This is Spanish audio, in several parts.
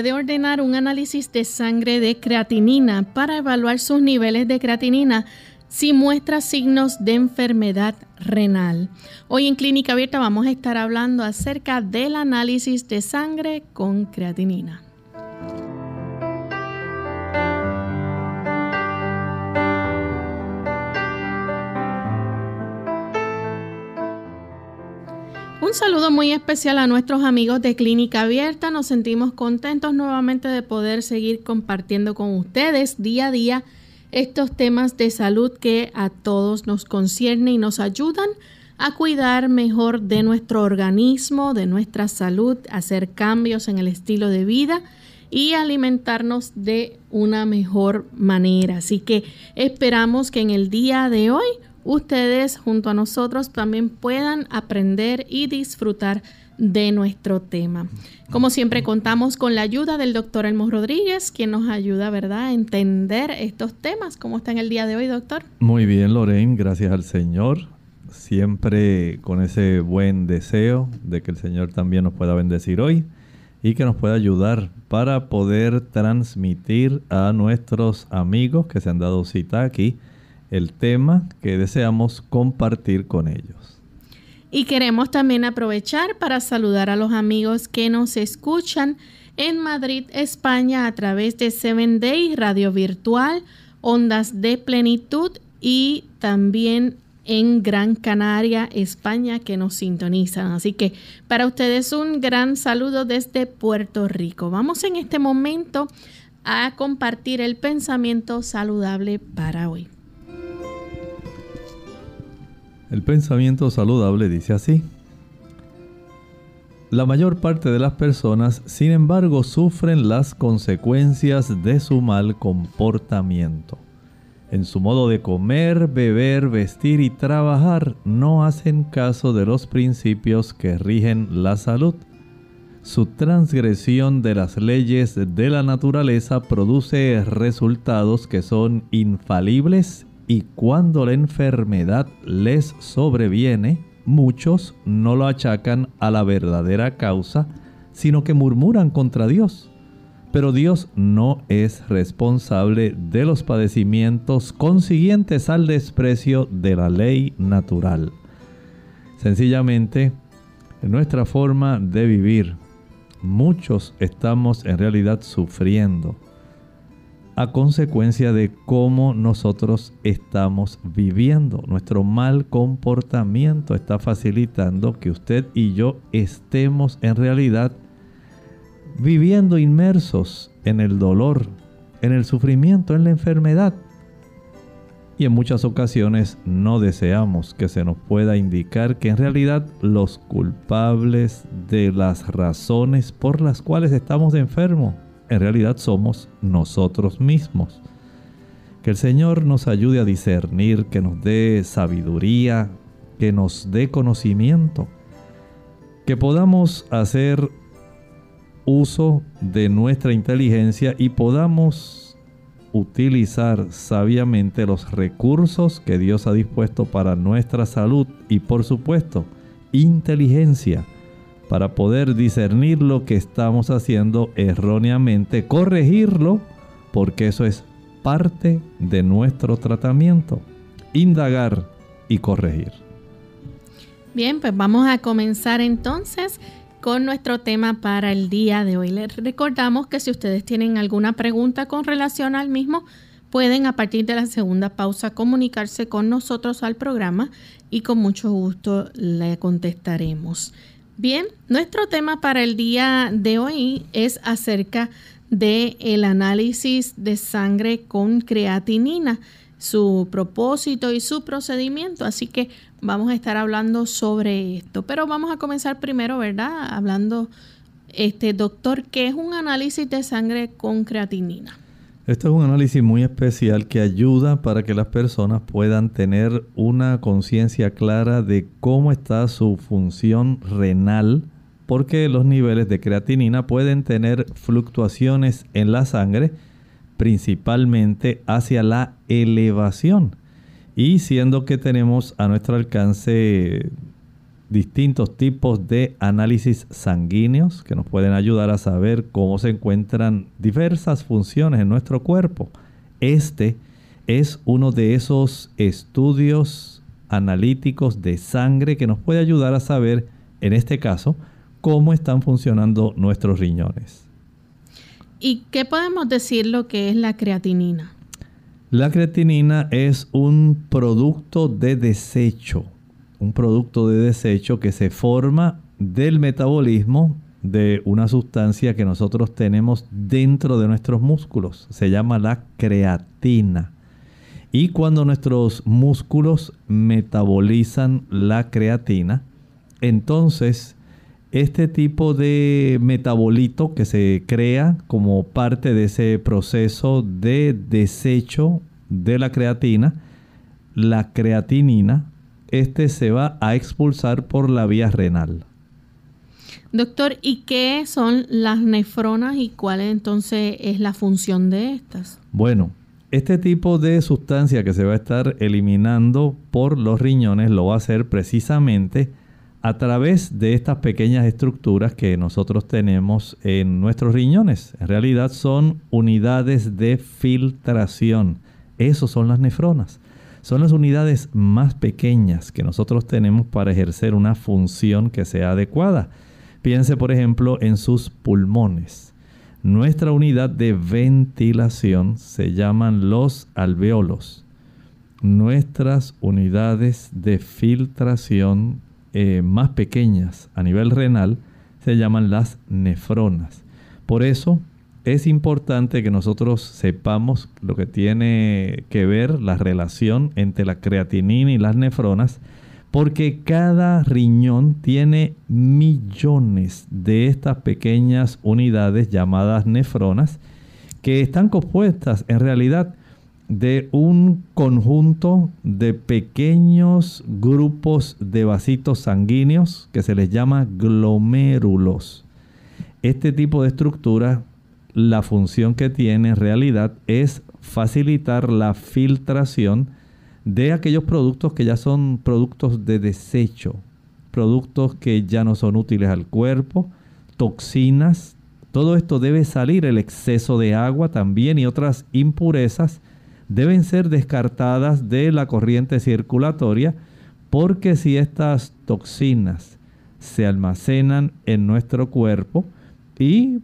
Puede ordenar un análisis de sangre de creatinina para evaluar sus niveles de creatinina si muestra signos de enfermedad renal. Hoy en Clínica Abierta vamos a estar hablando acerca del análisis de sangre con creatinina. Un saludo muy especial a nuestros amigos de Clínica Abierta. Nos sentimos contentos nuevamente de poder seguir compartiendo con ustedes día a día estos temas de salud que a todos nos concierne y nos ayudan a cuidar mejor de nuestro organismo, de nuestra salud, hacer cambios en el estilo de vida y alimentarnos de una mejor manera. Así que esperamos que en el día de hoy ustedes junto a nosotros también puedan aprender y disfrutar de nuestro tema. Como siempre contamos con la ayuda del doctor Elmo Rodríguez, quien nos ayuda, ¿verdad?, a entender estos temas. ¿Cómo está en el día de hoy, doctor? Muy bien, Lorraine, gracias al Señor. Siempre con ese buen deseo de que el Señor también nos pueda bendecir hoy y que nos pueda ayudar para poder transmitir a nuestros amigos que se han dado cita aquí el tema que deseamos compartir con ellos. Y queremos también aprovechar para saludar a los amigos que nos escuchan en Madrid, España, a través de Seven Day Radio Virtual, Ondas de Plenitud y también en Gran Canaria, España, que nos sintonizan. Así que para ustedes un gran saludo desde Puerto Rico. Vamos en este momento a compartir el pensamiento saludable para hoy. El pensamiento saludable dice así. La mayor parte de las personas, sin embargo, sufren las consecuencias de su mal comportamiento. En su modo de comer, beber, vestir y trabajar, no hacen caso de los principios que rigen la salud. Su transgresión de las leyes de la naturaleza produce resultados que son infalibles y cuando la enfermedad les sobreviene, muchos no lo achacan a la verdadera causa, sino que murmuran contra Dios. Pero Dios no es responsable de los padecimientos consiguientes al desprecio de la ley natural. Sencillamente, en nuestra forma de vivir, muchos estamos en realidad sufriendo a consecuencia de cómo nosotros estamos viviendo. Nuestro mal comportamiento está facilitando que usted y yo estemos en realidad viviendo inmersos en el dolor, en el sufrimiento, en la enfermedad. Y en muchas ocasiones no deseamos que se nos pueda indicar que en realidad los culpables de las razones por las cuales estamos enfermos en realidad somos nosotros mismos. Que el Señor nos ayude a discernir, que nos dé sabiduría, que nos dé conocimiento, que podamos hacer uso de nuestra inteligencia y podamos utilizar sabiamente los recursos que Dios ha dispuesto para nuestra salud y por supuesto inteligencia para poder discernir lo que estamos haciendo erróneamente, corregirlo, porque eso es parte de nuestro tratamiento, indagar y corregir. Bien, pues vamos a comenzar entonces con nuestro tema para el día de hoy. Les recordamos que si ustedes tienen alguna pregunta con relación al mismo, pueden a partir de la segunda pausa comunicarse con nosotros al programa y con mucho gusto le contestaremos. Bien, nuestro tema para el día de hoy es acerca de el análisis de sangre con creatinina, su propósito y su procedimiento. Así que vamos a estar hablando sobre esto. Pero vamos a comenzar primero, ¿verdad? Hablando, este doctor, ¿qué es un análisis de sangre con creatinina? Esto es un análisis muy especial que ayuda para que las personas puedan tener una conciencia clara de cómo está su función renal porque los niveles de creatinina pueden tener fluctuaciones en la sangre, principalmente hacia la elevación. Y siendo que tenemos a nuestro alcance distintos tipos de análisis sanguíneos que nos pueden ayudar a saber cómo se encuentran diversas funciones en nuestro cuerpo. Este es uno de esos estudios analíticos de sangre que nos puede ayudar a saber, en este caso, cómo están funcionando nuestros riñones. ¿Y qué podemos decir lo que es la creatinina? La creatinina es un producto de desecho, un producto de desecho que se forma del metabolismo de una sustancia que nosotros tenemos dentro de nuestros músculos. Se llama la creatina. Y cuando nuestros músculos metabolizan la creatina, entonces este tipo de metabolito que se crea como parte de ese proceso de desecho de la creatina, la creatinina, este se va a expulsar por la vía renal. Doctor, ¿y qué son las nefronas y cuál entonces es la función de estas? Bueno, este tipo de sustancia que se va a estar eliminando por los riñones lo va a hacer precisamente a través de estas pequeñas estructuras que nosotros tenemos en nuestros riñones. En realidad son unidades de filtración. Esos son las nefronas. Son las unidades más pequeñas que nosotros tenemos para ejercer una función que sea adecuada. Piense por ejemplo en sus pulmones. Nuestra unidad de ventilación se llaman los alveolos. Nuestras unidades de filtración eh, más pequeñas a nivel renal se llaman las nefronas. Por eso es importante que nosotros sepamos lo que tiene que ver la relación entre la creatinina y las nefronas, porque cada riñón tiene millones de estas pequeñas unidades llamadas nefronas que están compuestas en realidad de un conjunto de pequeños grupos de vasitos sanguíneos que se les llama glomérulos. Este tipo de estructura, la función que tiene en realidad es facilitar la filtración de aquellos productos que ya son productos de desecho, productos que ya no son útiles al cuerpo, toxinas. Todo esto debe salir, el exceso de agua también y otras impurezas deben ser descartadas de la corriente circulatoria porque si estas toxinas se almacenan en nuestro cuerpo y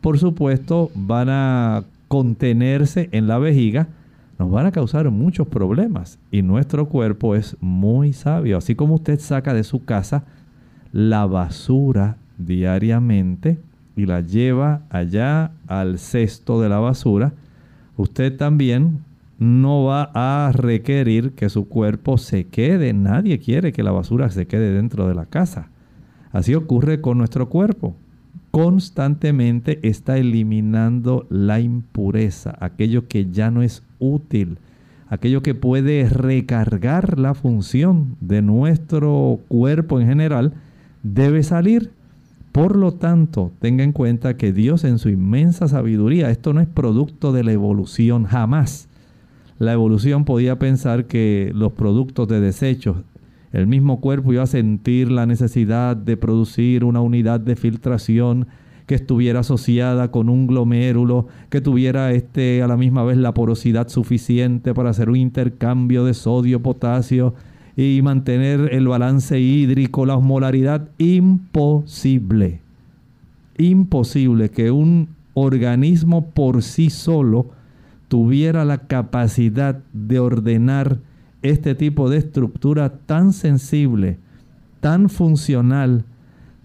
por supuesto van a contenerse en la vejiga, nos van a causar muchos problemas y nuestro cuerpo es muy sabio. Así como usted saca de su casa la basura diariamente y la lleva allá al cesto de la basura, usted también no va a requerir que su cuerpo se quede. Nadie quiere que la basura se quede dentro de la casa. Así ocurre con nuestro cuerpo. Constantemente está eliminando la impureza, aquello que ya no es útil, aquello que puede recargar la función de nuestro cuerpo en general, debe salir Por lo tanto, tenga en cuenta que Dios en su inmensa sabiduría, esto no es producto de la evolución, jamás. La evolución podía pensar que los productos de desechos, el mismo cuerpo iba a sentir la necesidad de producir una unidad de filtración que estuviera asociada con un glomérulo, que tuviera este a la misma vez la porosidad suficiente para hacer un intercambio de sodio, potasio, y mantener el balance hídrico, la osmolaridad, imposible. Imposible que un organismo por sí solo tuviera la capacidad de ordenar este tipo de estructura tan sensible, tan funcional,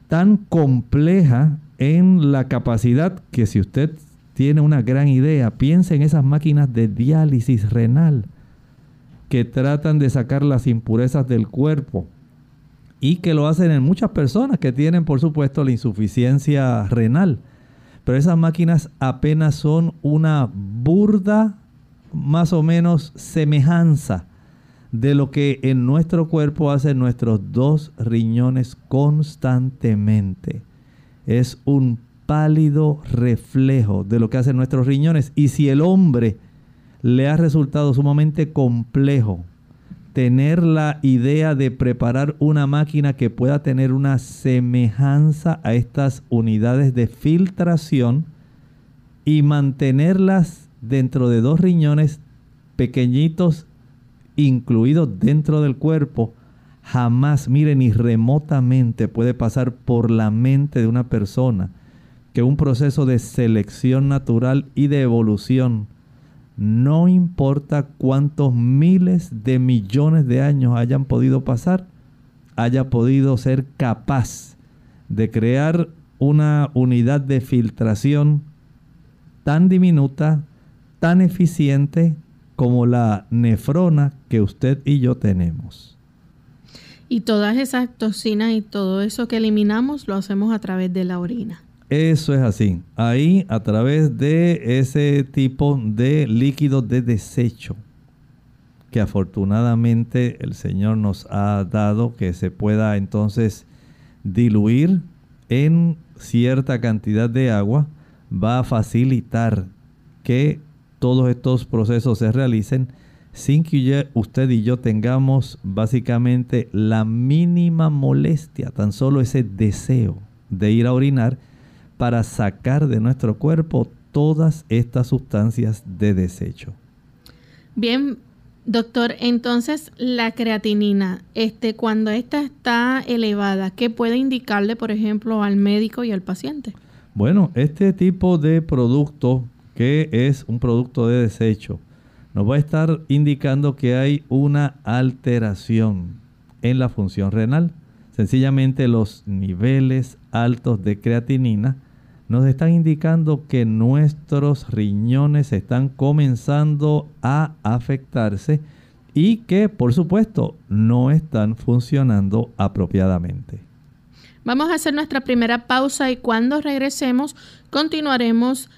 tan compleja en la capacidad que si usted tiene una gran idea, piense en esas máquinas de diálisis renal que tratan de sacar las impurezas del cuerpo y que lo hacen en muchas personas que tienen, por supuesto, la insuficiencia renal. Pero esas máquinas apenas son una burda, más o menos, semejanza de lo que en nuestro cuerpo hacen nuestros dos riñones constantemente. Es un pálido reflejo de lo que hacen nuestros riñones. Y si el hombre le ha resultado sumamente complejo tener la idea de preparar una máquina que pueda tener una semejanza a estas unidades de filtración y mantenerlas dentro de dos riñones pequeñitos incluidos dentro del cuerpo, jamás, mire, ni remotamente puede pasar por la mente de una persona que un proceso de selección natural y de evolución no importa cuántos miles de millones de años hayan podido pasar, haya podido ser capaz de crear una unidad de filtración tan diminuta, tan eficiente como la nefrona que usted y yo tenemos. Y todas esas toxinas y todo eso que eliminamos lo hacemos a través de la orina. Eso es así. Ahí a través de ese tipo de líquido de desecho que afortunadamente el Señor nos ha dado que se pueda entonces diluir en cierta cantidad de agua, va a facilitar que todos estos procesos se realicen sin que usted y yo tengamos básicamente la mínima molestia, tan solo ese deseo de ir a orinar para sacar de nuestro cuerpo todas estas sustancias de desecho. Bien, doctor, entonces la creatinina, este, cuando esta está elevada, ¿qué puede indicarle, por ejemplo, al médico y al paciente? Bueno, este tipo de producto, que es un producto de desecho, nos va a estar indicando que hay una alteración en la función renal. Sencillamente los niveles altos de creatinina nos están indicando que nuestros riñones están comenzando a afectarse y que por supuesto no están funcionando apropiadamente. Vamos a hacer nuestra primera pausa y cuando regresemos continuaremos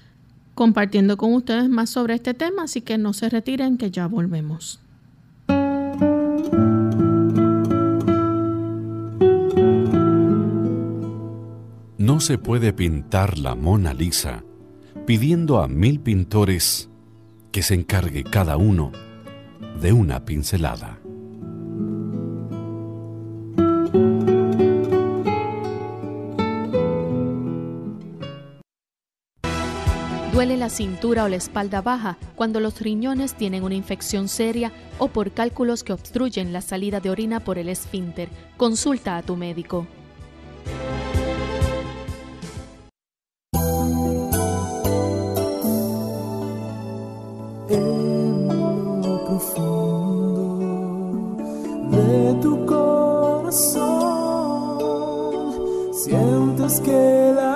compartiendo con ustedes más sobre este tema, así que no se retiren que ya volvemos. No se puede pintar la Mona Lisa pidiendo a mil pintores que se encargue cada uno de una pincelada. Duele la cintura o la espalda baja cuando los riñones tienen una infección seria o por cálculos que obstruyen la salida de orina por el esfínter. Consulta a tu médico. Pero aún más alto podrás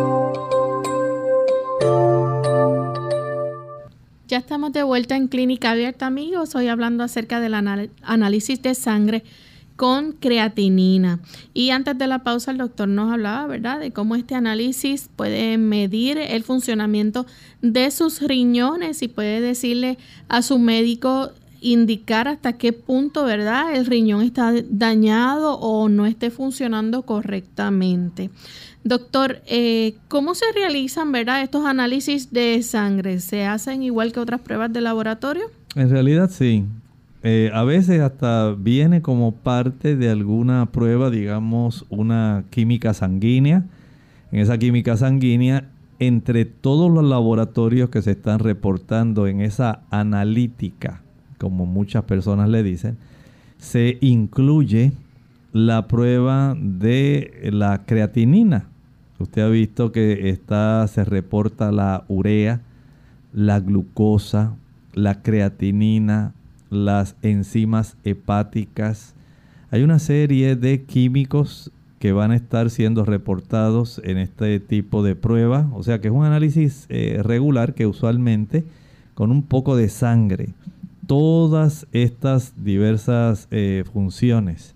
Ya estamos de vuelta en Clínica Abierta, amigos. Hoy hablando acerca del análisis de sangre con creatinina. Y antes de la pausa el doctor nos hablaba, ¿verdad?, de cómo este análisis puede medir el funcionamiento de sus riñones y puede decirle a su médico indicar hasta qué punto, ¿verdad?, el riñón está dañado o no esté funcionando correctamente. Doctor, eh, ¿cómo se realizan, verdad, estos análisis de sangre? ¿Se hacen igual que otras pruebas de laboratorio? En realidad sí. Eh, a veces hasta viene como parte de alguna prueba, digamos, una química sanguínea. En esa química sanguínea, entre todos los laboratorios que se están reportando en esa analítica, como muchas personas le dicen, se incluye la prueba de la creatinina. Usted ha visto que está, se reporta la urea, la glucosa, la creatinina, las enzimas hepáticas. Hay una serie de químicos que van a estar siendo reportados en este tipo de prueba. O sea que es un análisis eh, regular que usualmente con un poco de sangre todas estas diversas eh, funciones.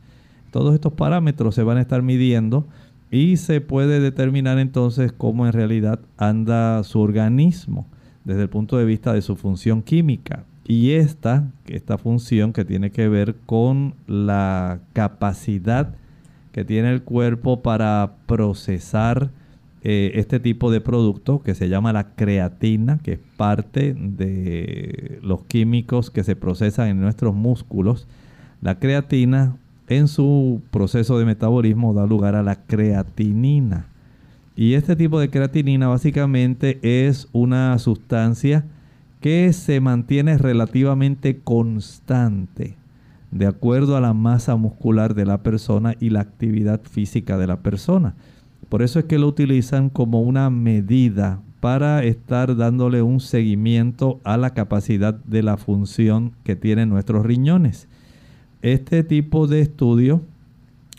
Todos estos parámetros se van a estar midiendo y se puede determinar entonces cómo en realidad anda su organismo desde el punto de vista de su función química. Y esta, esta función que tiene que ver con la capacidad que tiene el cuerpo para procesar eh, este tipo de producto que se llama la creatina, que es parte de los químicos que se procesan en nuestros músculos. La creatina en su proceso de metabolismo da lugar a la creatinina. Y este tipo de creatinina básicamente es una sustancia que se mantiene relativamente constante de acuerdo a la masa muscular de la persona y la actividad física de la persona. Por eso es que lo utilizan como una medida para estar dándole un seguimiento a la capacidad de la función que tienen nuestros riñones. Este tipo de estudio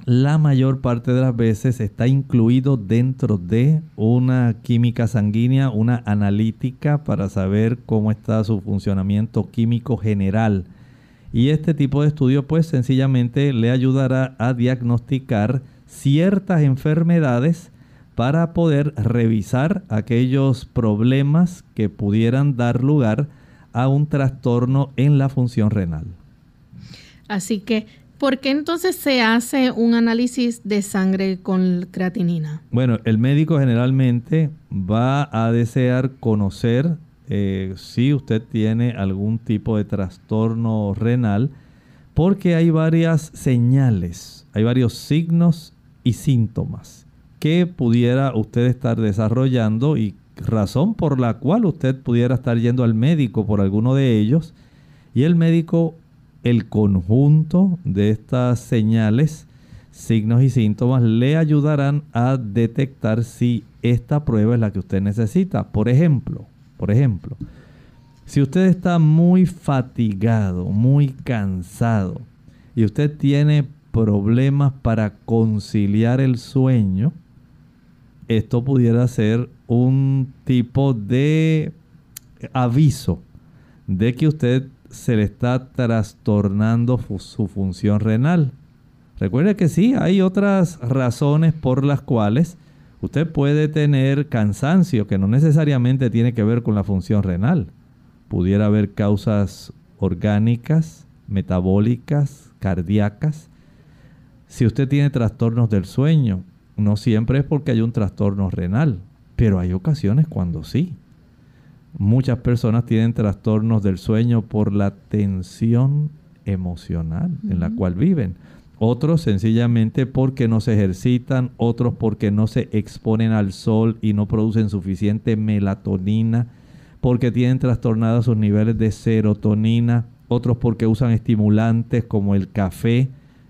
la mayor parte de las veces está incluido dentro de una química sanguínea, una analítica para saber cómo está su funcionamiento químico general. Y este tipo de estudio pues sencillamente le ayudará a diagnosticar ciertas enfermedades para poder revisar aquellos problemas que pudieran dar lugar a un trastorno en la función renal. Así que, ¿por qué entonces se hace un análisis de sangre con creatinina? Bueno, el médico generalmente va a desear conocer eh, si usted tiene algún tipo de trastorno renal, porque hay varias señales, hay varios signos y síntomas que pudiera usted estar desarrollando y razón por la cual usted pudiera estar yendo al médico por alguno de ellos y el médico el conjunto de estas señales, signos y síntomas le ayudarán a detectar si esta prueba es la que usted necesita. Por ejemplo, por ejemplo, si usted está muy fatigado, muy cansado y usted tiene problemas para conciliar el sueño, esto pudiera ser un tipo de aviso de que usted se le está trastornando su función renal. Recuerde que sí, hay otras razones por las cuales usted puede tener cansancio que no necesariamente tiene que ver con la función renal. Pudiera haber causas orgánicas, metabólicas, cardíacas, si usted tiene trastornos del sueño, no siempre es porque hay un trastorno renal, pero hay ocasiones cuando sí. Muchas personas tienen trastornos del sueño por la tensión emocional en la cual viven. Otros sencillamente porque no se ejercitan, otros porque no se exponen al sol y no producen suficiente melatonina, porque tienen trastornados sus niveles de serotonina, otros porque usan estimulantes como el café,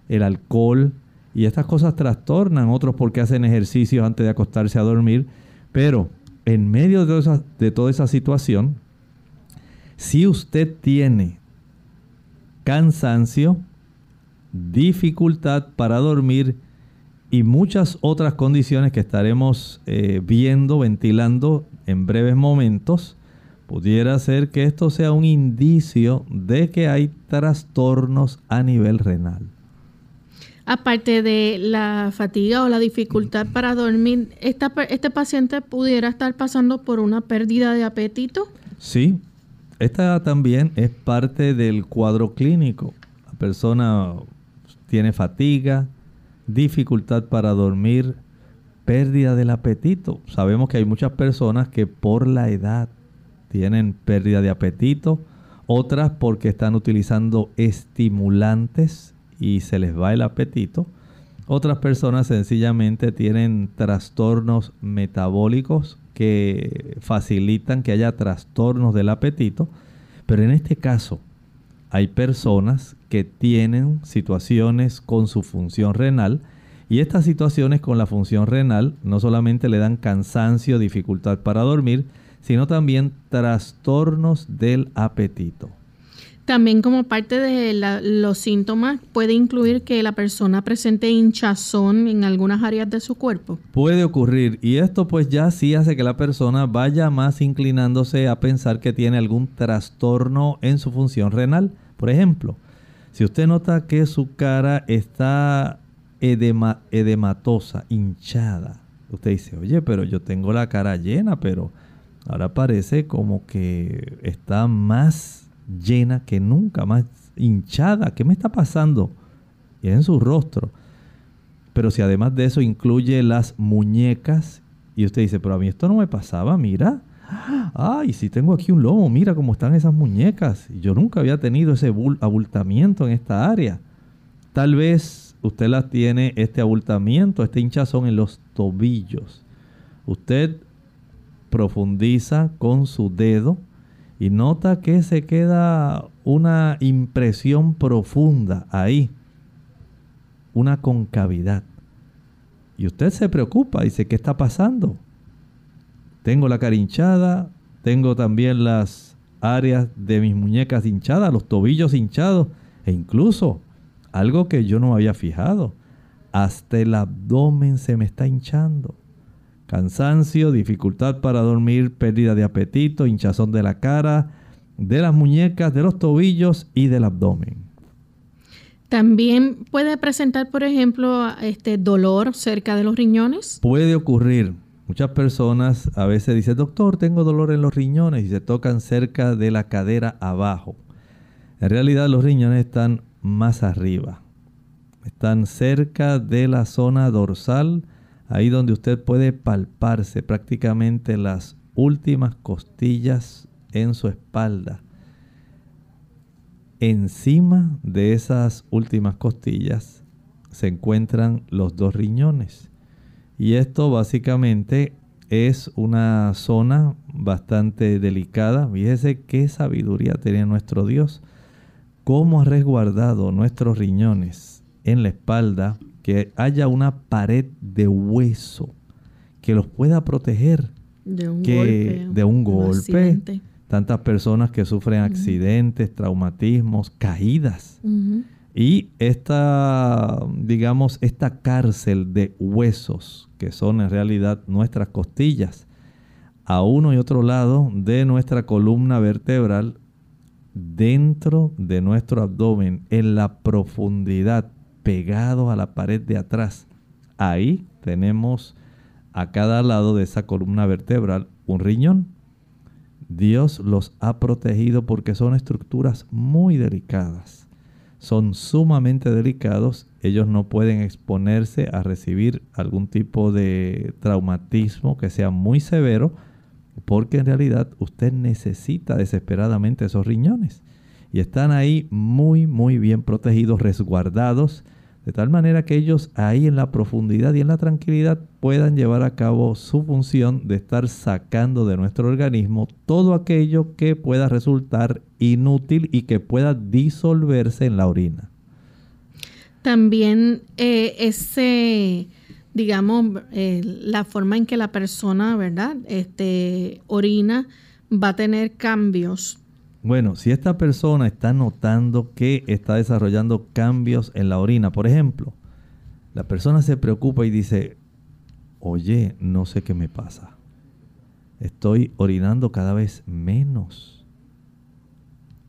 el alcohol, y estas cosas trastornan, otros porque hacen ejercicios antes de acostarse a dormir, pero en medio de, de toda esa situación, si usted tiene cansancio, dificultad para dormir y muchas otras condiciones que estaremos eh, viendo, ventilando en breves momentos, pudiera ser que esto sea un indicio de que hay trastornos a nivel renal. Aparte de la fatiga o la dificultad para dormir, ¿este paciente pudiera estar pasando por una pérdida de apetito? Sí, esta también es parte del cuadro clínico. La persona tiene fatiga, dificultad para dormir, pérdida del apetito. Sabemos que hay muchas personas que por la edad tienen pérdida de apetito, otras porque están utilizando estimulantes y se les va el apetito. Otras personas sencillamente tienen trastornos metabólicos que facilitan que haya trastornos del apetito. Pero en este caso hay personas que tienen situaciones con su función renal y estas situaciones con la función renal no solamente le dan cansancio, dificultad para dormir, sino también trastornos del apetito. También como parte de los síntomas puede incluir que la persona presente hinchazón en algunas áreas de su cuerpo. Puede ocurrir y esto pues ya sí hace que la persona vaya más inclinándose a pensar que tiene algún trastorno en su función renal. Por ejemplo, si usted nota que su cara está edematosa, hinchada, usted dice, oye, pero yo tengo la cara llena, pero ahora parece como que está más llena que nunca, más hinchada. ¿Qué me está pasando? Y en su rostro. Pero si además de eso incluye las muñecas, y usted dice, pero a mí esto no me pasaba, mira. Ay, si tengo aquí un lomo, mira cómo están esas muñecas. Yo nunca había tenido ese abultamiento en esta área. Tal vez usted las tiene, este abultamiento, este hinchazón en los tobillos. Usted profundiza con su dedo y nota que se queda una impresión profunda ahí, una concavidad. Y usted se preocupa, dice, ¿qué está pasando? Tengo la cara hinchada, tengo también las áreas de mis muñecas hinchadas, los tobillos hinchados, e incluso algo que yo no había fijado, hasta el abdomen se me está hinchando cansancio, dificultad para dormir, pérdida de apetito, hinchazón de la cara, de las muñecas, de los tobillos y del abdomen. También puede presentar, por ejemplo, este dolor cerca de los riñones. Puede ocurrir. Muchas personas a veces dicen, doctor, tengo dolor en los riñones y se tocan cerca de la cadera abajo. En realidad los riñones están más arriba. Están cerca de la zona dorsal ahí donde usted puede palparse prácticamente las últimas costillas en su espalda. Encima de esas últimas costillas se encuentran los dos riñones. Y esto básicamente es una zona bastante delicada. Fíjese qué sabiduría tiene nuestro Dios. Cómo ha resguardado nuestros riñones en la espalda que haya una pared de hueso que los pueda proteger de un golpe. De un golpe. Tantas personas que sufren accidentes, traumatismos, caídas. Y esta, digamos, esta cárcel de huesos, que son en realidad nuestras costillas, a uno y otro lado de nuestra columna vertebral, dentro de nuestro abdomen, en la profundidad pegado a la pared de atrás. Ahí tenemos a cada lado de esa columna vertebral un riñón. Dios los ha protegido porque son estructuras muy delicadas. Son sumamente delicados. Ellos no pueden exponerse a recibir algún tipo de traumatismo que sea muy severo porque en realidad usted necesita desesperadamente esos riñones. Y están ahí muy, muy bien protegidos, resguardados de tal manera que ellos ahí en la profundidad y en la tranquilidad puedan llevar a cabo su función de estar sacando de nuestro organismo todo aquello que pueda resultar inútil y que pueda disolverse en la orina. También eh, ese, digamos, eh, la forma en que la persona, ¿verdad? Este, orina va a tener cambios bueno, si esta persona está notando que está desarrollando cambios en la orina, por ejemplo, la persona se preocupa y dice, oye, no sé qué me pasa. Estoy orinando cada vez menos.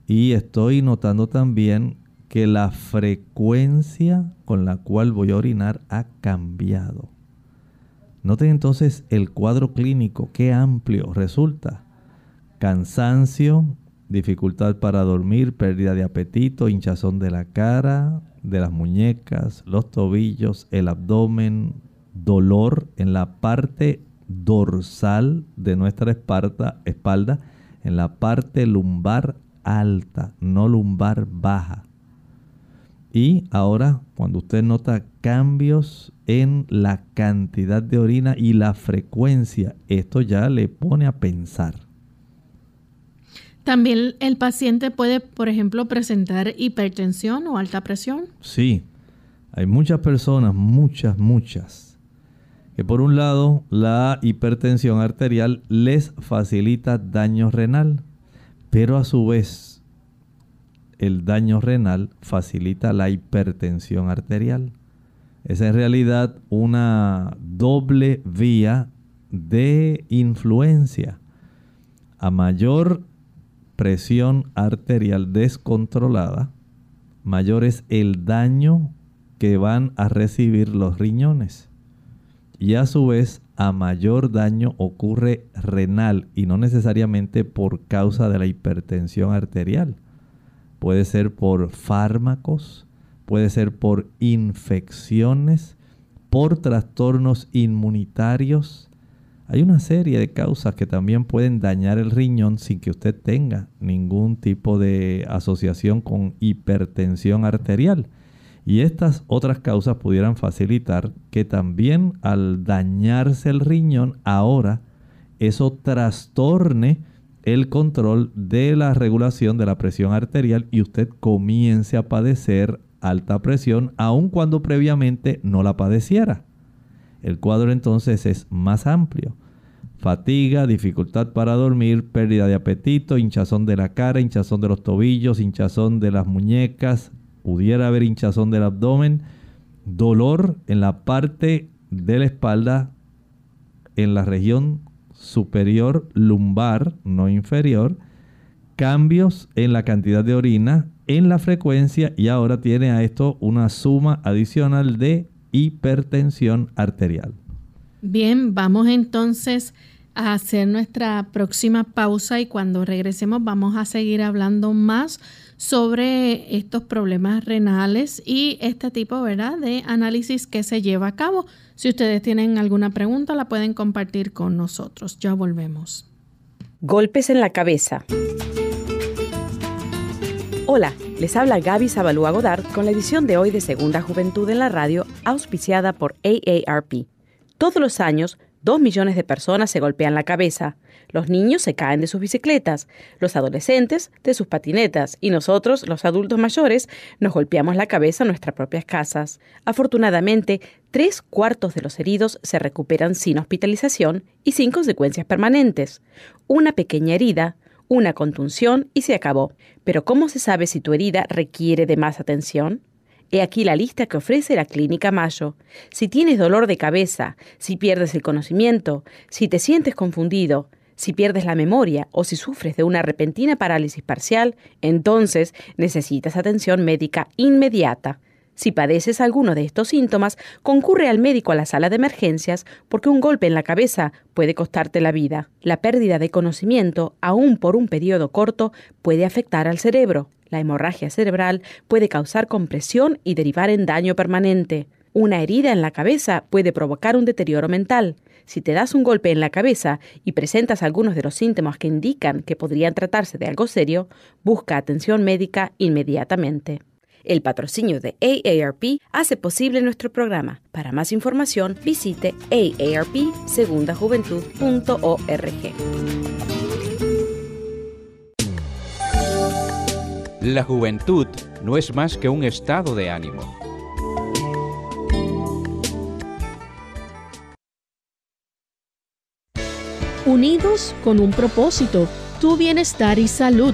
Y estoy notando también que la frecuencia con la cual voy a orinar ha cambiado. Noten entonces el cuadro clínico, qué amplio resulta. Cansancio, dificultad para dormir, pérdida de apetito, hinchazón de la cara, de las muñecas, los tobillos, el abdomen, dolor en la parte dorsal de nuestra espalda, espalda en la parte lumbar alta, no lumbar baja. Y ahora, cuando usted nota cambios en la cantidad de orina y la frecuencia, esto ya le pone a pensar. También el paciente puede, por ejemplo, presentar hipertensión o alta presión. Sí, hay muchas personas, muchas, muchas, que por un lado la hipertensión arterial les facilita daño renal, pero a su vez el daño renal facilita la hipertensión arterial. Es en realidad una doble vía de influencia. A mayor presión arterial descontrolada, mayor es el daño que van a recibir los riñones. Y a su vez, a mayor daño ocurre renal y no necesariamente por causa de la hipertensión arterial. Puede ser por fármacos, puede ser por infecciones, por trastornos inmunitarios, hay una serie de causas que también pueden dañar el riñón sin que usted tenga ningún tipo de asociación con hipertensión arterial. Y estas otras causas pudieran facilitar que también al dañarse el riñón, ahora eso trastorne el control de la regulación de la presión arterial y usted comience a padecer alta presión, aun cuando previamente no la padeciera. El cuadro entonces es más amplio. Fatiga, dificultad para dormir, pérdida de apetito, hinchazón de la cara, hinchazón de los tobillos, hinchazón de las muñecas, pudiera haber hinchazón del abdomen, dolor en la parte de la espalda, en la región superior lumbar, no inferior, cambios en la cantidad de orina, en la frecuencia y ahora tiene a esto una suma adicional de hipertensión arterial. Bien, vamos entonces a hacer nuestra próxima pausa y cuando regresemos vamos a seguir hablando más sobre estos problemas renales y este tipo ¿verdad? de análisis que se lleva a cabo. Si ustedes tienen alguna pregunta la pueden compartir con nosotros. Ya volvemos. Golpes en la cabeza. Hola, les habla Gaby Zabalúa Godard con la edición de hoy de Segunda Juventud en la Radio, auspiciada por AARP. Todos los años, dos millones de personas se golpean la cabeza. Los niños se caen de sus bicicletas, los adolescentes de sus patinetas y nosotros, los adultos mayores, nos golpeamos la cabeza en nuestras propias casas. Afortunadamente, tres cuartos de los heridos se recuperan sin hospitalización y sin consecuencias permanentes. Una pequeña herida, una contunción y se acabó. Pero ¿cómo se sabe si tu herida requiere de más atención? He aquí la lista que ofrece la Clínica Mayo. Si tienes dolor de cabeza, si pierdes el conocimiento, si te sientes confundido, si pierdes la memoria o si sufres de una repentina parálisis parcial, entonces necesitas atención médica inmediata. Si padeces alguno de estos síntomas, concurre al médico a la sala de emergencias porque un golpe en la cabeza puede costarte la vida. La pérdida de conocimiento, aún por un periodo corto, puede afectar al cerebro. La hemorragia cerebral puede causar compresión y derivar en daño permanente. Una herida en la cabeza puede provocar un deterioro mental. Si te das un golpe en la cabeza y presentas algunos de los síntomas que indican que podrían tratarse de algo serio, busca atención médica inmediatamente. El patrocinio de AARP hace posible nuestro programa. Para más información, visite aarpsegundajuventud.org. La juventud no es más que un estado de ánimo. Unidos con un propósito, tu bienestar y salud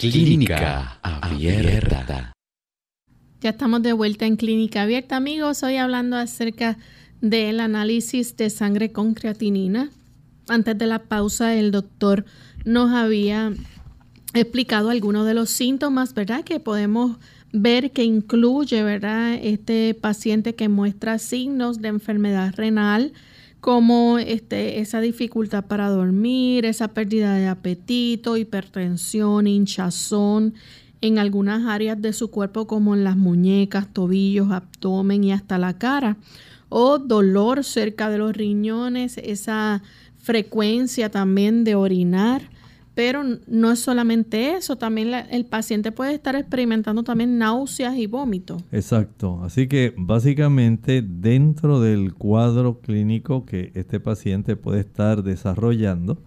Clínica Abierta. Ya estamos de vuelta en Clínica Abierta, amigos. Hoy hablando acerca del análisis de sangre con creatinina. Antes de la pausa, el doctor nos había explicado algunos de los síntomas, ¿verdad? Que podemos ver que incluye, ¿verdad? Este paciente que muestra signos de enfermedad renal, como este, esa dificultad para dormir, esa pérdida de apetito, hipertensión, hinchazón en algunas áreas de su cuerpo como en las muñecas, tobillos, abdomen y hasta la cara, o dolor cerca de los riñones, esa frecuencia también de orinar pero no es solamente eso, también el paciente puede estar experimentando también náuseas y vómitos. Exacto, así que básicamente dentro del cuadro clínico que este paciente puede estar desarrollando,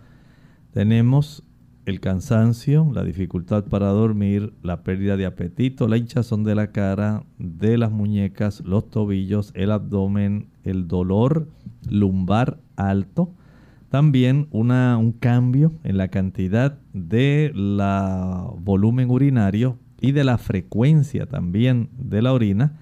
tenemos el cansancio, la dificultad para dormir, la pérdida de apetito, la hinchazón de la cara, de las muñecas, los tobillos, el abdomen, el dolor lumbar alto, también un cambio en la cantidad de la volumen urinario y de la frecuencia también de la orina,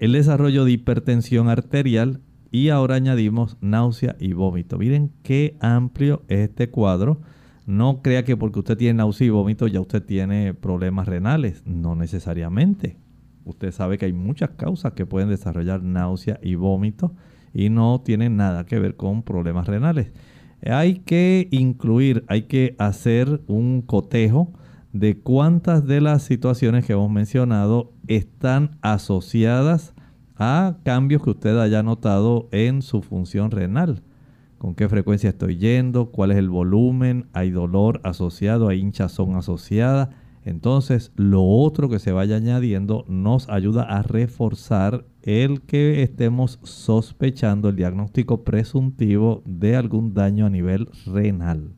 el desarrollo de hipertensión arterial y ahora añadimos náusea y vómito. Miren qué amplio es este cuadro. No crea que porque usted tiene náusea y vómito ya usted tiene problemas renales. No necesariamente. Usted sabe que hay muchas causas que pueden desarrollar náusea y vómito y no tienen nada que ver con problemas renales. Hay que incluir, hay que hacer un cotejo de cuántas de las situaciones que hemos mencionado están asociadas a cambios que usted haya notado en su función renal. Con qué frecuencia estoy yendo, cuál es el volumen, hay dolor asociado, hay hinchazón asociada. Entonces, lo otro que se vaya añadiendo nos ayuda a reforzar el que estemos sospechando el diagnóstico presuntivo de algún daño a nivel renal.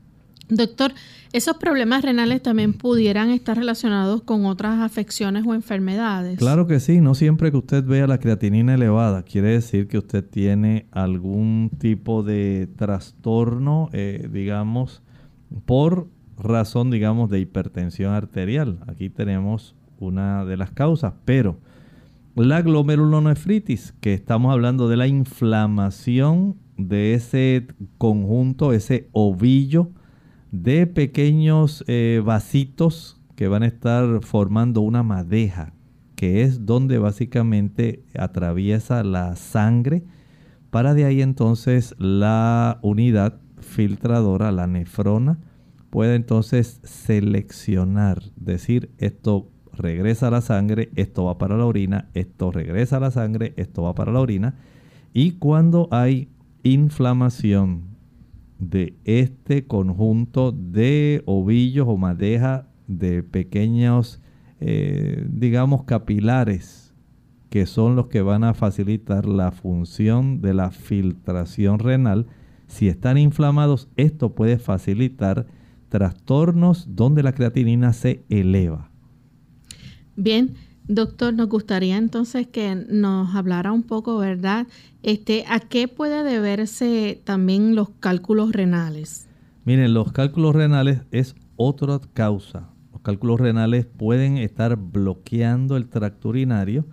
Doctor, ¿esos problemas renales también pudieran estar relacionados con otras afecciones o enfermedades? Claro que sí, no siempre que usted vea la creatinina elevada quiere decir que usted tiene algún tipo de trastorno, eh, digamos, por razón, digamos, de hipertensión arterial. Aquí tenemos una de las causas, pero la glomerulonefritis, que estamos hablando de la inflamación de ese conjunto, ese ovillo de pequeños eh, vasitos que van a estar formando una madeja, que es donde básicamente atraviesa la sangre, para de ahí entonces la unidad filtradora, la nefrona, puede entonces seleccionar, decir esto regresa a la sangre, esto va para la orina, esto regresa a la sangre, esto va para la orina. Y cuando hay inflamación de este conjunto de ovillos o madeja de pequeños, eh, digamos, capilares, que son los que van a facilitar la función de la filtración renal, si están inflamados, esto puede facilitar trastornos donde la creatinina se eleva. Bien, Doctor, nos gustaría entonces que nos hablara un poco, ¿verdad? Este, ¿A qué puede deberse también los cálculos renales? Miren, los cálculos renales es otra causa. Los cálculos renales pueden estar bloqueando el tracto urinario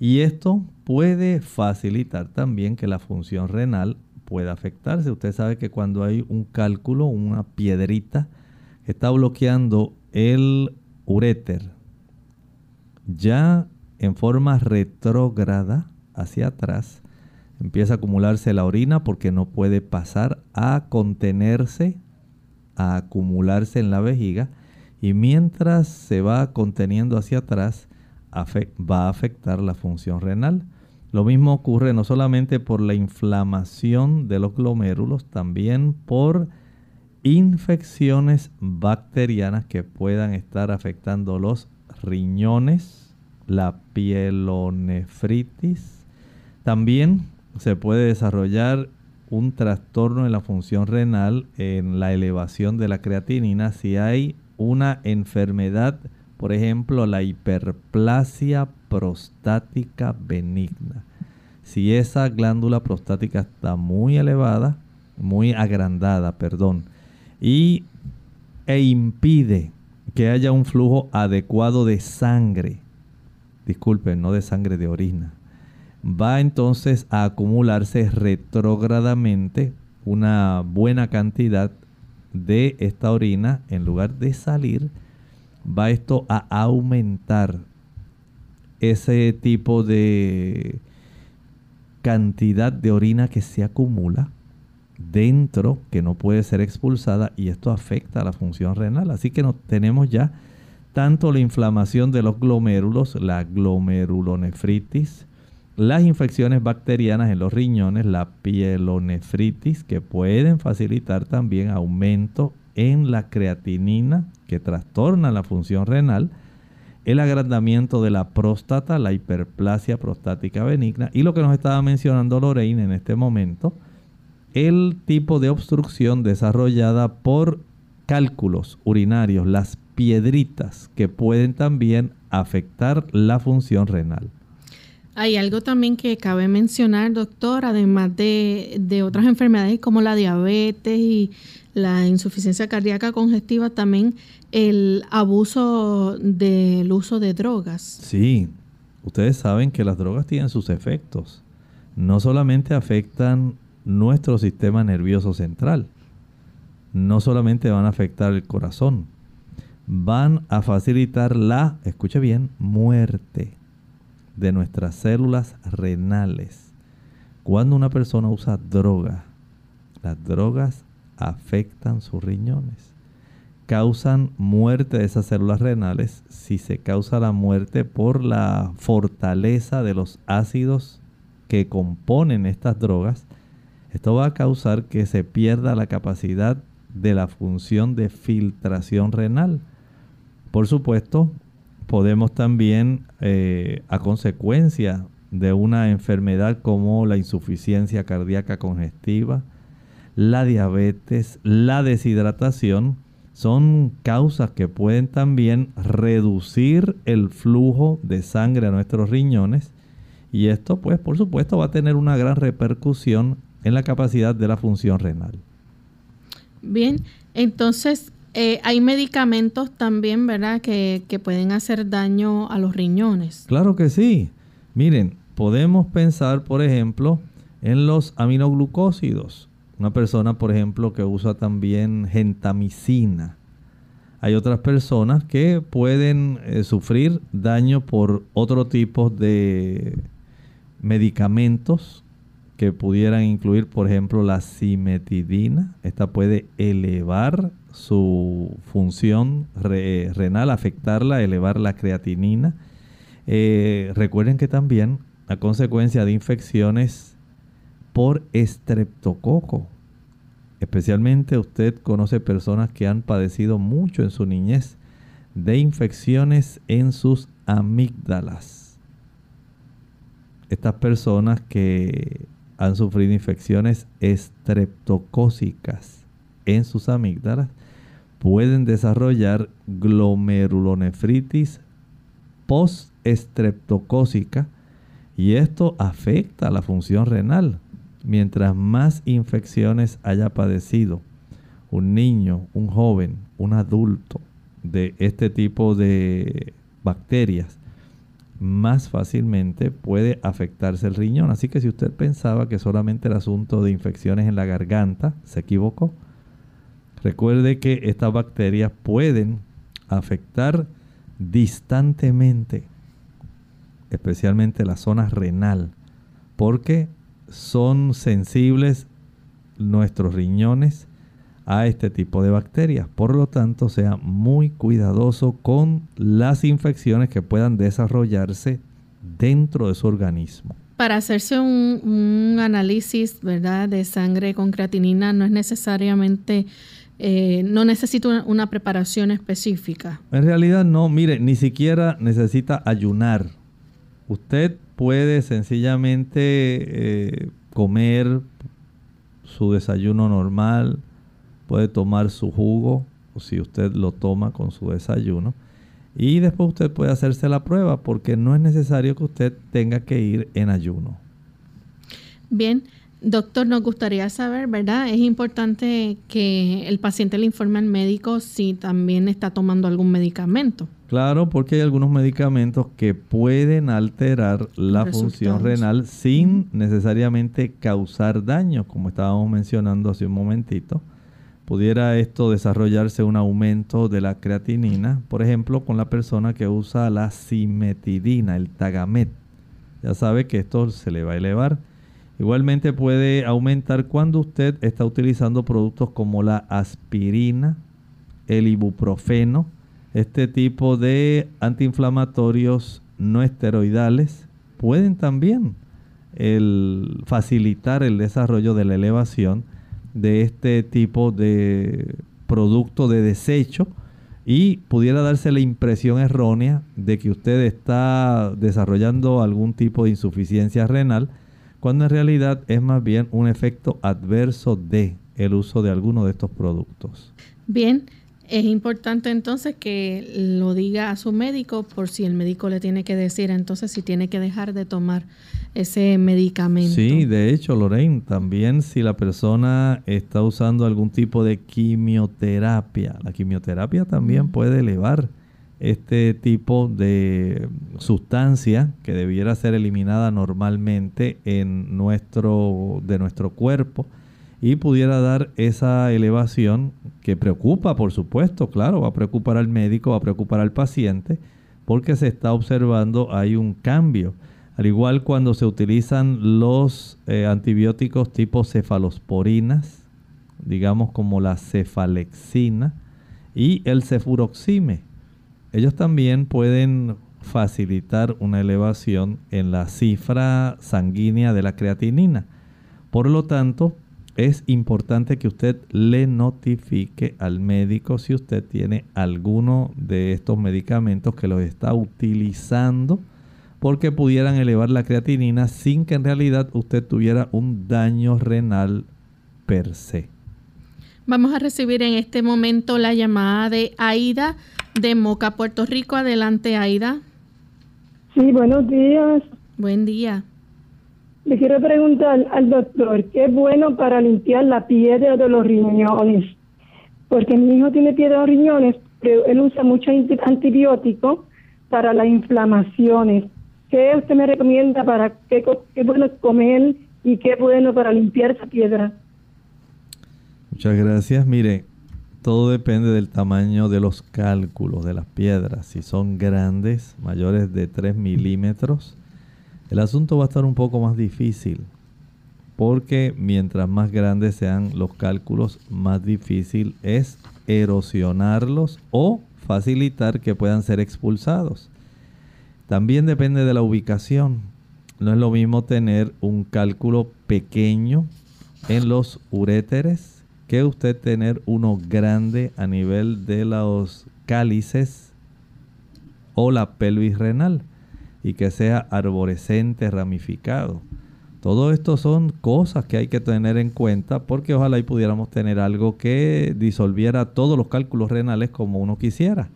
y esto puede facilitar también que la función renal pueda afectarse. Usted sabe que cuando hay un cálculo, una piedrita, está bloqueando el uréter, ya en forma retrógrada hacia atrás, empieza a acumularse la orina porque no puede pasar a contenerse, a acumularse en la vejiga y mientras se va conteniendo hacia atrás va a afectar la función renal. Lo mismo ocurre no solamente por la inflamación de los glomérulos, también por infecciones bacterianas que puedan estar afectando los riñones, la pielonefritis. También se puede desarrollar un trastorno en la función renal en la elevación de la creatinina si hay una enfermedad, por ejemplo, la hiperplasia prostática benigna. Si esa glándula prostática está muy elevada, muy agrandada, perdón, y e impide que haya un flujo adecuado de sangre. Disculpen, no de sangre de orina. Va entonces a acumularse retrógradamente una buena cantidad de esta orina en lugar de salir. Va esto a aumentar ese tipo de cantidad de orina que se acumula dentro que no puede ser expulsada y esto afecta a la función renal. Así que no, tenemos ya tanto la inflamación de los glomérulos, la glomerulonefritis, las infecciones bacterianas en los riñones, la pielonefritis, que pueden facilitar también aumento en la creatinina, que trastorna la función renal, el agrandamiento de la próstata, la hiperplasia prostática benigna y lo que nos estaba mencionando Lorraine en este momento, el tipo de obstrucción desarrollada por cálculos urinarios, las piedritas que pueden también afectar la función renal. Hay algo también que cabe mencionar, doctor, además de, de, otras enfermedades como la diabetes y la insuficiencia cardíaca congestiva, también el abuso del uso de drogas. Sí, ustedes saben que las drogas tienen sus efectos. No solamente afectan nuestro sistema nervioso central. No solamente van a afectar el corazón, van a facilitar la, escuche bien, muerte de nuestras células renales. Cuando una persona usa droga, las drogas afectan sus riñones. Causan muerte de esas células renales si se causa la muerte por la fortaleza de los ácidos que componen estas drogas esto va a causar que se pierda la capacidad de la función de filtración renal. Por supuesto, podemos también, eh, a consecuencia de una enfermedad como la insuficiencia cardíaca congestiva, la diabetes, la deshidratación, son causas que pueden también reducir el flujo de sangre a nuestros riñones y esto pues por supuesto va a tener una gran repercusión en la capacidad de la función renal. Bien, entonces eh, hay medicamentos también, ¿verdad?, que, que pueden hacer daño a los riñones. Claro que sí. Miren, podemos pensar, por ejemplo, en los aminoglucósidos. Una persona, por ejemplo, que usa también gentamicina. Hay otras personas que pueden eh, sufrir daño por otro tipo de medicamentos que pudieran incluir, por ejemplo, la simetidina. Esta puede elevar su función renal, afectarla, elevar la creatinina. Eh, recuerden que también a consecuencia de infecciones por estreptococo, especialmente usted conoce personas que han padecido mucho en su niñez de infecciones en sus amígdalas. Estas personas que han sufrido infecciones estreptocócicas en sus amígdalas, pueden desarrollar glomerulonefritis post-estreptocócica y esto afecta la función renal. Mientras más infecciones haya padecido un niño, un joven, un adulto de este tipo de bacterias, más fácilmente puede afectarse el riñón. Así que si usted pensaba que solamente era asunto de infecciones en la garganta, se equivocó. Recuerde que estas bacterias pueden afectar distantemente, especialmente la zona renal, porque son sensibles nuestros riñones a este tipo de bacterias. Por lo tanto, sea muy cuidadoso con las infecciones que puedan desarrollarse dentro de su organismo. Para hacerse un, análisis ¿verdad? de sangre con creatinina no es necesariamente, eh, no necesita una, preparación específica. En realidad no, mire, ni siquiera necesita ayunar. Usted puede sencillamente eh, comer su desayuno normal, puede tomar su jugo, o si usted lo toma con su desayuno, y después usted puede hacerse la prueba porque no es necesario que usted tenga que ir en ayuno. Bien, doctor, nos gustaría saber, ¿verdad? Es importante que el paciente le informe al médico si también está tomando algún medicamento. Claro, porque hay algunos medicamentos que pueden alterar la función renal sin necesariamente causar daño, como estábamos mencionando hace un momentito pudiera esto desarrollarse un aumento de la creatinina, por ejemplo, con la persona que usa la simetidina, el tagamet. Ya sabe que esto se le va a elevar. Igualmente puede aumentar cuando usted está utilizando productos como la aspirina, el ibuprofeno, este tipo de antiinflamatorios no esteroidales pueden también facilitar el desarrollo de la elevación de este tipo de producto de desecho y pudiera darse la impresión errónea de que usted está desarrollando algún tipo de insuficiencia renal, cuando en realidad es más bien un efecto adverso de el uso de alguno de estos productos. Bien, es importante entonces que lo diga a su médico por si el médico le tiene que decir entonces si tiene que dejar de tomar ese medicamento. Sí, de hecho, Lorraine, también si la persona está usando algún tipo de quimioterapia, la quimioterapia también puede elevar este tipo de sustancia que debiera ser eliminada normalmente en nuestro de nuestro cuerpo y pudiera dar esa elevación que preocupa, por supuesto, claro, va a preocupar al médico, va a preocupar al paciente, porque se está observando hay un cambio. Al igual cuando se utilizan los eh, antibióticos tipo cefalosporinas, digamos como la cefalexina y el cefuroxime. Ellos también pueden facilitar una elevación en la cifra sanguínea de la creatinina. Por lo tanto, es importante que usted le notifique al médico si usted tiene alguno de estos medicamentos que los está utilizando porque pudieran elevar la creatinina sin que en realidad usted tuviera un daño renal per se. Vamos a recibir en este momento la llamada de Aida de Moca, Puerto Rico. Adelante, Aida. Sí, buenos días. Buen día. Le quiero preguntar al doctor, ¿qué es bueno para limpiar la piedra de los riñones? Porque mi hijo tiene piedra de los riñones, pero él usa mucho antibiótico para las inflamaciones. ¿Qué usted me recomienda para qué, qué bueno comer y qué bueno para limpiar esa piedra? Muchas gracias. Mire, todo depende del tamaño de los cálculos de las piedras. Si son grandes, mayores de 3 milímetros, el asunto va a estar un poco más difícil porque mientras más grandes sean los cálculos, más difícil es erosionarlos o facilitar que puedan ser expulsados. También depende de la ubicación. No es lo mismo tener un cálculo pequeño en los uréteres que usted tener uno grande a nivel de los cálices o la pelvis renal y que sea arborescente, ramificado. Todo esto son cosas que hay que tener en cuenta porque ojalá y pudiéramos tener algo que disolviera todos los cálculos renales como uno quisiera.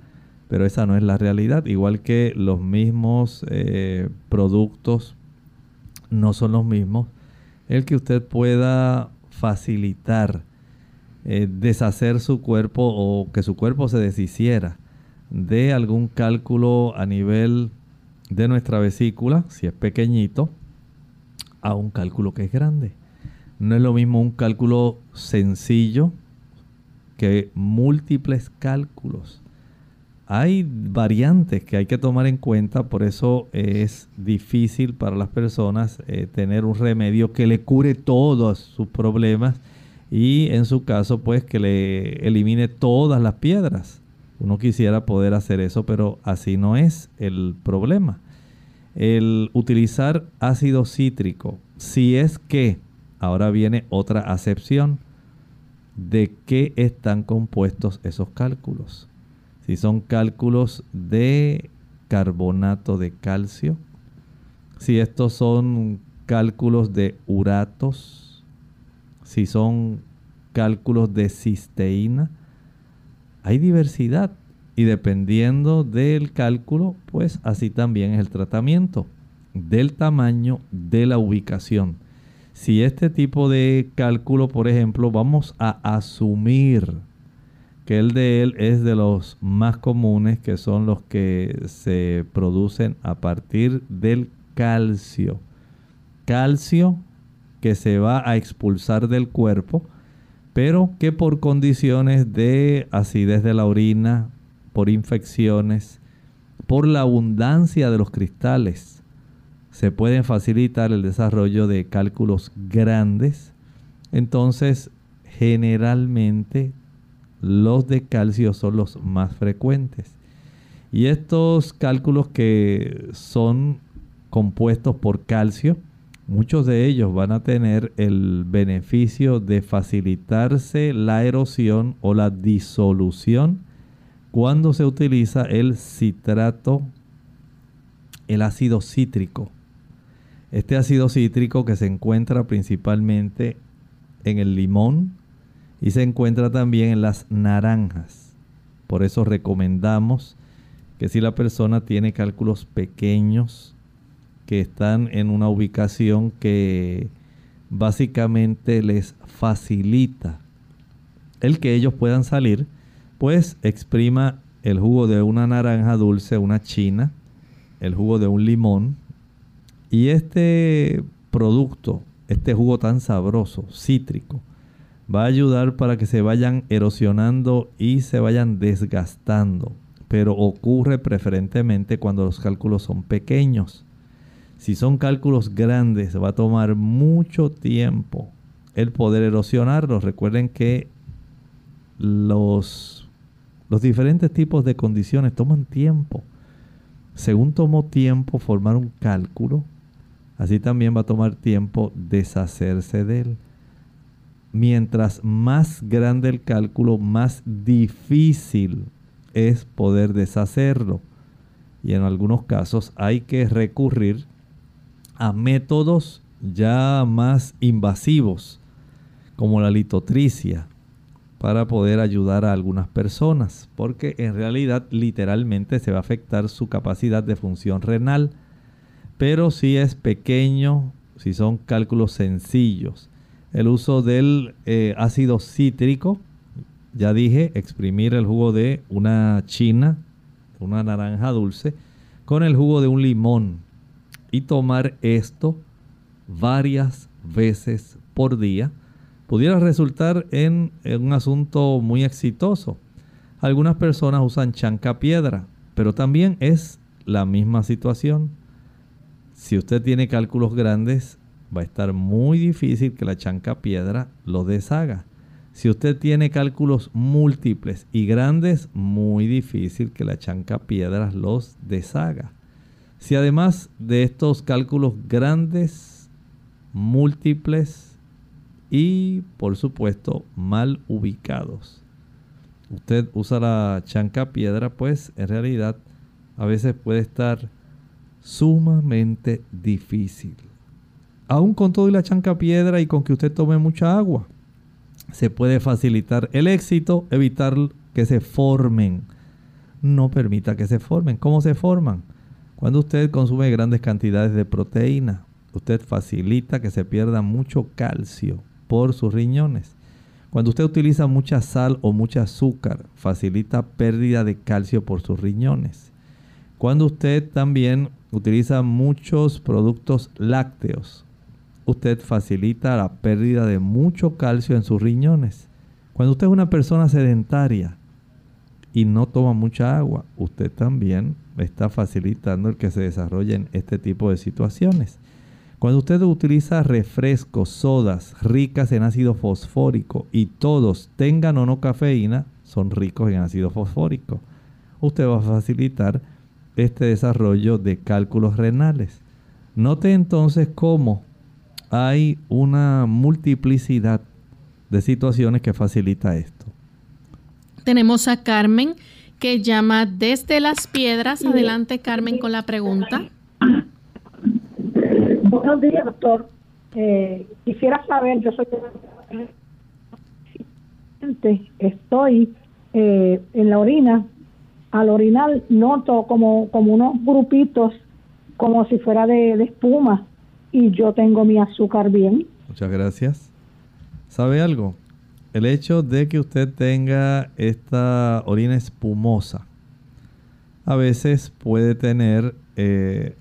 pero esa no es la realidad. Igual que los mismos eh, productos no son los mismos, el que usted pueda facilitar eh, deshacer su cuerpo o que su cuerpo se deshiciera de algún cálculo a nivel de nuestra vesícula, si es pequeñito, a un cálculo que es grande. No es lo mismo un cálculo sencillo que múltiples cálculos. Hay variantes que hay que tomar en cuenta, por eso es difícil para las personas eh, tener un remedio que le cure todos sus problemas y en su caso pues que le elimine todas las piedras. Uno quisiera poder hacer eso, pero así no es el problema. El utilizar ácido cítrico, si es que, ahora viene otra acepción, de qué están compuestos esos cálculos. Si son cálculos de carbonato de calcio, si estos son cálculos de uratos, si son cálculos de cisteína, hay diversidad y dependiendo del cálculo, pues así también es el tratamiento, del tamaño de la ubicación. Si este tipo de cálculo, por ejemplo, vamos a asumir que el de él es de los más comunes, que son los que se producen a partir del calcio. Calcio que se va a expulsar del cuerpo pero que por condiciones de acidez de la orina, por infecciones, por la abundancia de los cristales, se pueden facilitar el desarrollo de cálculos grandes. Entonces, generalmente los de calcio son los más frecuentes. Y estos cálculos que son compuestos por calcio, muchos de ellos van a tener el beneficio de facilitarse la erosión o la disolución cuando se utiliza el citrato, el ácido cítrico. Este ácido cítrico que se encuentra principalmente en el limón y se encuentra también en las naranjas. Por eso recomendamos que si la persona tiene cálculos pequeños, que están en una ubicación que básicamente les facilita el que ellos puedan salir, pues exprima el jugo de una naranja dulce, una china, el jugo de un limón y este producto, este jugo tan sabroso, cítrico, va a ayudar para que se vayan erosionando y se vayan desgastando, pero ocurre preferentemente cuando los cálculos son pequeños. Si son cálculos grandes, va a tomar mucho tiempo el poder erosionarlos. Recuerden que los, los diferentes tipos de condiciones toman tiempo. Según tomó tiempo formar un cálculo, así también va a tomar tiempo deshacerse de él. Mientras más grande el cálculo, más difícil es poder deshacerlo. Y en algunos casos hay que recurrir a métodos ya más invasivos, como la litotricia, para poder ayudar a algunas personas, porque en realidad literalmente se va a afectar su capacidad de función renal, pero si es pequeño, si son cálculos sencillos, el uso del eh, ácido cítrico, ya dije, exprimir el jugo de una china, una naranja dulce, con el jugo de un limón, y tomar esto varias veces por día pudiera resultar en, un asunto muy exitoso. Algunas personas usan chanca piedra, pero también es la misma situación. Si usted tiene cálculos grandes, va a estar muy difícil que la chanca piedra lo deshaga. Si usted tiene cálculos múltiples y grandes, muy difícil que la chanca piedra los deshaga. Si además de estos cálculos grandes, múltiples y por supuesto mal ubicados, usted usa la chanca piedra, pues en realidad a veces puede estar sumamente difícil. Aún con todo y la chanca piedra y con que usted tome mucha agua, se puede facilitar el éxito, evitar que se formen no permita que se formen. ¿Cómo se forman? Cuando usted consume grandes cantidades de proteína, usted facilita que se pierda mucho calcio por sus riñones. Cuando usted utiliza mucha sal o mucho azúcar, facilita pérdida de calcio por sus riñones. Cuando usted también utiliza muchos productos lácteos, usted facilita la pérdida de mucho calcio en sus riñones. Cuando usted es una persona sedentaria y no toma mucha agua, usted también está facilitando el que se desarrollen este tipo de situaciones. Cuando usted utiliza refrescos, sodas ricas en ácido fosfórico y todos tengan o no cafeína, son ricos en ácido fosfórico, usted va a facilitar este desarrollo de cálculos renales. Note entonces cómo hay una multiplicidad de situaciones que facilita esto. Tenemos a Carmen que llama desde las piedras. Adelante, Carmen, con la pregunta. Buenos días, doctor. Eh, quisiera saber, yo soy estoy eh, en la orina, al orinar noto como, como unos grupitos, como si fuera de espuma y yo tengo mi azúcar bien. Muchas gracias. ¿Sabe algo? El hecho de que usted tenga esta orina espumosa a veces puede tener, eh,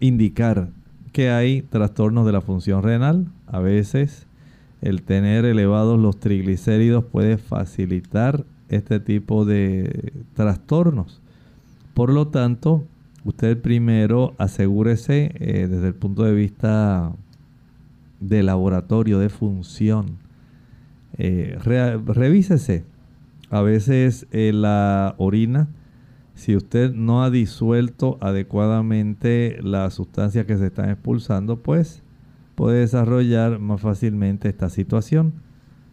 indicar que hay trastornos de la función renal. A veces el tener elevados los triglicéridos puede facilitar este tipo de trastornos. Por lo tanto, usted primero asegúrese eh, desde el punto de vista de laboratorio, de función. Eh, revísese. A veces eh, la orina, si usted no ha disuelto adecuadamente las sustancias que se están expulsando, pues puede desarrollar más fácilmente esta situación.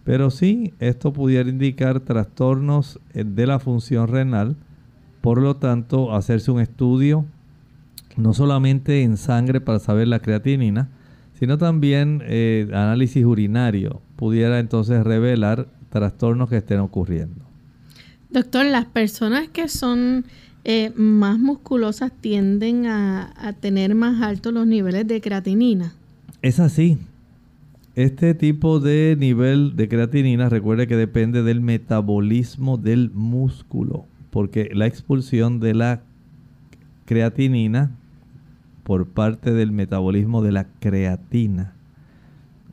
Pero sí, esto pudiera indicar trastornos de la función renal por lo tanto, hacerse un estudio no solamente en sangre para saber la creatinina, sino también eh, análisis urinario pudiera entonces revelar trastornos que estén ocurriendo. Doctor, las personas que son eh, más musculosas tienden a, a, tener más altos los niveles de creatinina. Es así. Este tipo de nivel de creatinina, recuerde que depende del metabolismo del músculo porque la expulsión de la creatinina por parte del metabolismo de la creatina,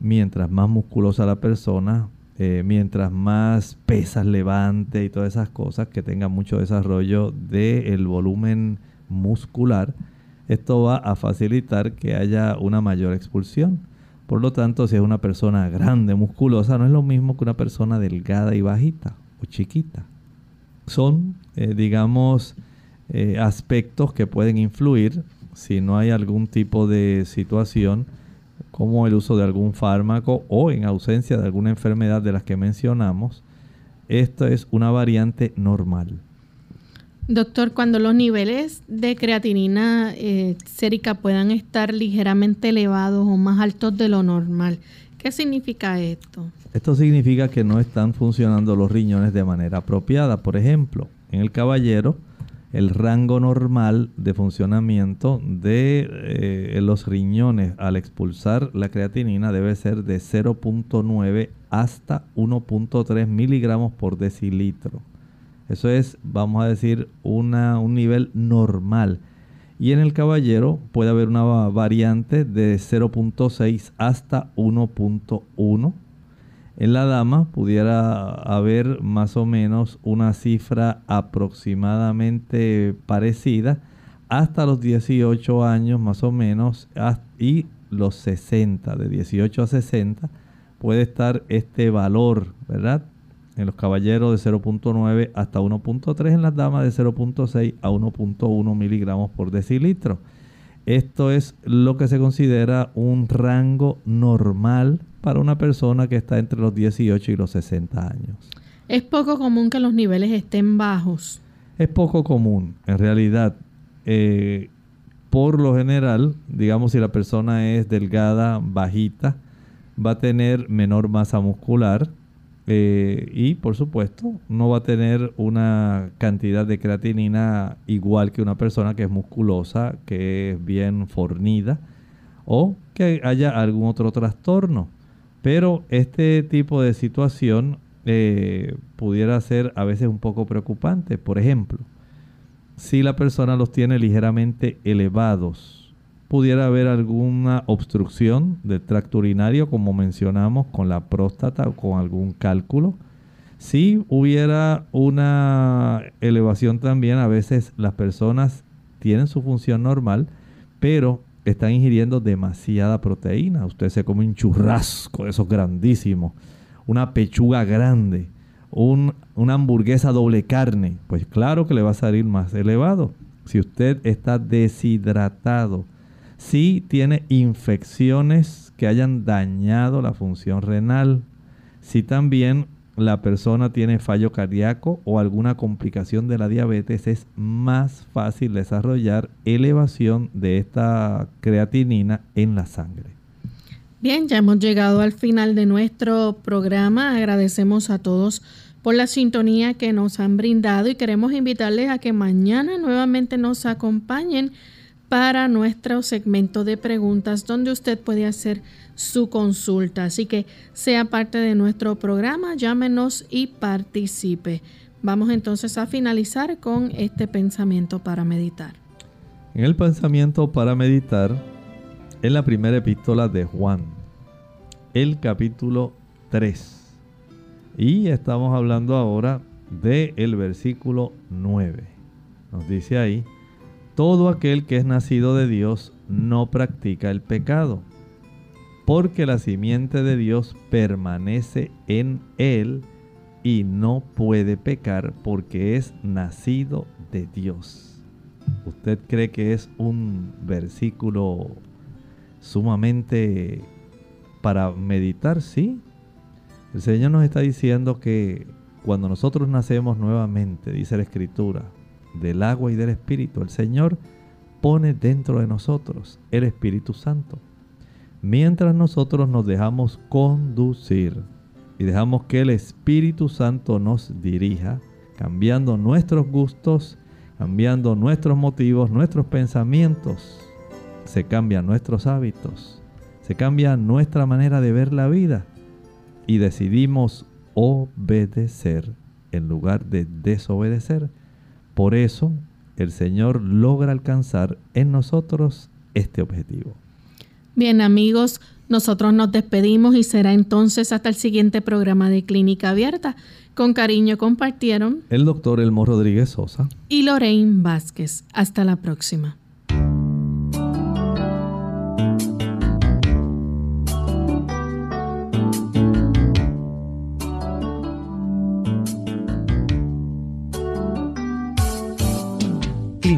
mientras más musculosa la persona, eh, mientras más pesas levante y todas esas cosas, que tenga mucho desarrollo del volumen muscular, esto va a facilitar que haya una mayor expulsión. Por lo tanto, si es una persona grande, musculosa, no es lo mismo que una persona delgada y bajita o chiquita. Son eh, digamos, eh, aspectos que pueden influir si no hay algún tipo de situación como el uso de algún fármaco o en ausencia de alguna enfermedad de las que mencionamos. Esto es una variante normal. Doctor, cuando los niveles de creatinina eh, sérica puedan estar ligeramente elevados o más altos de lo normal, ¿qué significa esto? Esto significa que no están funcionando los riñones de manera apropiada. Por ejemplo, en el caballero, el rango normal de funcionamiento de eh, los riñones al expulsar la creatinina debe ser de 0.9 hasta 1.3 miligramos por decilitro. Eso es, vamos a decir, una, un nivel normal. Y en el caballero puede haber una variante de 0.6 hasta 1.1 en la dama pudiera haber más o menos una cifra aproximadamente parecida hasta los 18 años más o menos y los 60, de 18 a 60 puede estar este valor, ¿verdad? En los caballeros de 0.9 hasta 1.3, en las damas de 0.6 a 1.1 miligramos por decilitro. Esto es lo que se considera un rango normal para una persona que está entre los 18 y los 60 años. Es poco común que los niveles estén bajos. Es poco común, en realidad. Eh, por lo general, digamos si la persona es delgada, bajita, va a tener menor masa muscular, eh, y por supuesto no va a tener una cantidad de creatinina igual que una persona que es musculosa, que es bien fornida o que haya algún otro trastorno. Pero este tipo de situación eh, pudiera ser a veces un poco preocupante. Por ejemplo, si la persona los tiene ligeramente elevados, pudiera haber alguna obstrucción del tracto urinario, como mencionamos, con la próstata o con algún cálculo. Si hubiera una elevación también, a veces las personas tienen su función normal, pero están ingiriendo demasiada proteína. Usted se come un churrasco, esos grandísimos, una pechuga grande, una hamburguesa doble carne, pues claro que le va a salir más elevado. Si usted está deshidratado, si tiene infecciones que hayan dañado la función renal, si también la persona tiene fallo cardíaco o alguna complicación de la diabetes, es más fácil desarrollar elevación de esta creatinina en la sangre. Bien, ya hemos llegado al final de nuestro programa. Agradecemos a todos por la sintonía que nos han brindado y queremos invitarles a que mañana nuevamente nos acompañen para nuestro segmento de preguntas donde usted puede hacer su consulta. Así que sea parte de nuestro programa, llámenos y participe. Vamos entonces a finalizar con este pensamiento para meditar. En el pensamiento para meditar, en la primera epístola de Juan, el capítulo 3 y estamos hablando ahora del el versículo 9. Nos dice ahí, todo aquel que es nacido de Dios no practica el pecado, porque la simiente de Dios permanece en él y no puede pecar porque es nacido de Dios. ¿Usted cree que es un versículo sumamente para meditar? Sí, el Señor nos está diciendo que cuando nosotros nacemos nuevamente, dice la Escritura, del agua y del Espíritu, el Señor pone dentro de nosotros el Espíritu Santo. Mientras nosotros nos dejamos conducir y dejamos que el Espíritu Santo nos dirija, cambiando nuestros gustos, cambiando nuestros motivos, nuestros pensamientos, se cambian nuestros hábitos, se cambia nuestra manera de ver la vida y decidimos obedecer en lugar de desobedecer. Por eso el Señor logra alcanzar en nosotros este objetivo. Bien amigos, nosotros nos despedimos y será entonces hasta el siguiente programa de Clínica Abierta. Con cariño compartieron el doctor Elmo Rodríguez Sosa y Lorraine Vázquez. Hasta la próxima.